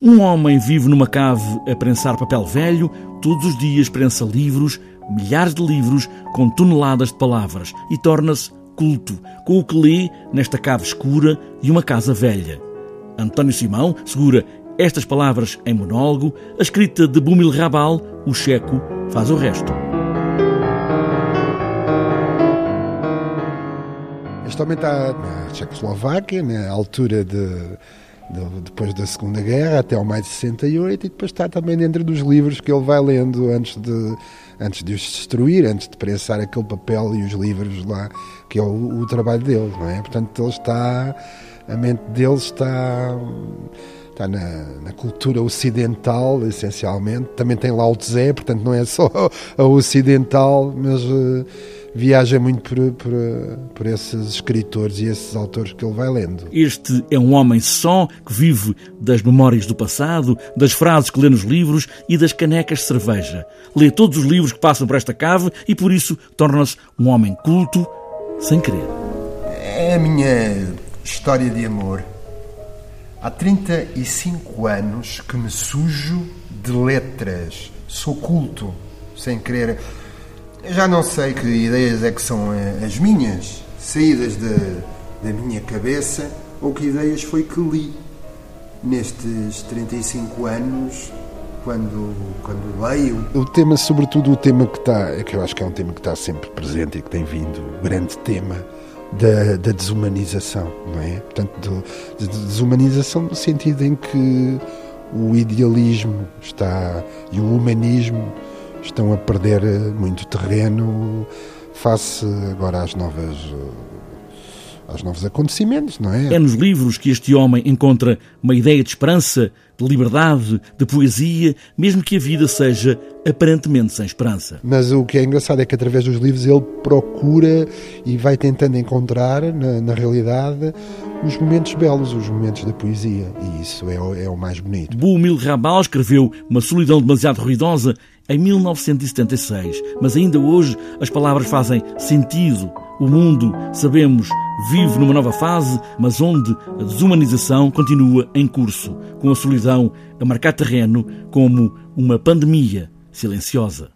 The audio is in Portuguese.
Um homem vive numa cave a prensar papel velho, todos os dias prensa livros, milhares de livros com toneladas de palavras e torna-se culto com o que lê nesta cave escura de uma casa velha. António Simão segura estas palavras em monólogo, a escrita de Bumil Rabal, o checo, faz o resto. Este homem está na Tchecoslováquia, na altura de depois da Segunda Guerra até ao maio de 68 e depois está também dentro dos livros que ele vai lendo antes de, antes de os destruir, antes de prensar aquele papel e os livros lá, que é o, o trabalho dele, não é? Portanto, ele está, a mente dele está está na, na, cultura ocidental, essencialmente. Também tem Lao Tse, portanto não é só a ocidental, mas uh, viaja muito por, por, por, esses escritores e esses autores que ele vai lendo. Este é um homem só que vive das memórias do passado, das frases que lê nos livros e das canecas de cerveja. Lê todos os livros que passam por esta cave e por isso torna-se um homem culto sem querer. É a minha história de amor. Há 35 anos que me sujo de letras. Sou culto, sem querer. Já não sei que ideias é que são eh, as minhas, saídas de, da minha cabeça, ou que ideias foi que li nestes 35 anos, quando, quando leio. O tema, sobretudo o tema que está, é que eu acho que é um tema que está sempre presente e que tem vindo, o grande tema da, da desumanização, não é? Portanto, de, de desumanização no sentido em que o idealismo está e o humanismo estão a perder muito terreno face agora às novas aos novos acontecimentos, não é? É nos livros que este homem encontra uma ideia de esperança, de liberdade, de poesia, mesmo que a vida seja aparentemente sem esperança. Mas o que é engraçado é que através dos livros ele procura e vai tentando encontrar, na, na realidade, os momentos belos, os momentos da poesia. E isso é, o, é o mais bonito. Bumil Rabal escreveu Uma Solidão Demasiado Ruidosa em 1976, mas ainda hoje as palavras fazem sentido. O mundo, sabemos, vive numa nova fase, mas onde a desumanização continua em curso, com a solidão a marcar terreno como uma pandemia silenciosa.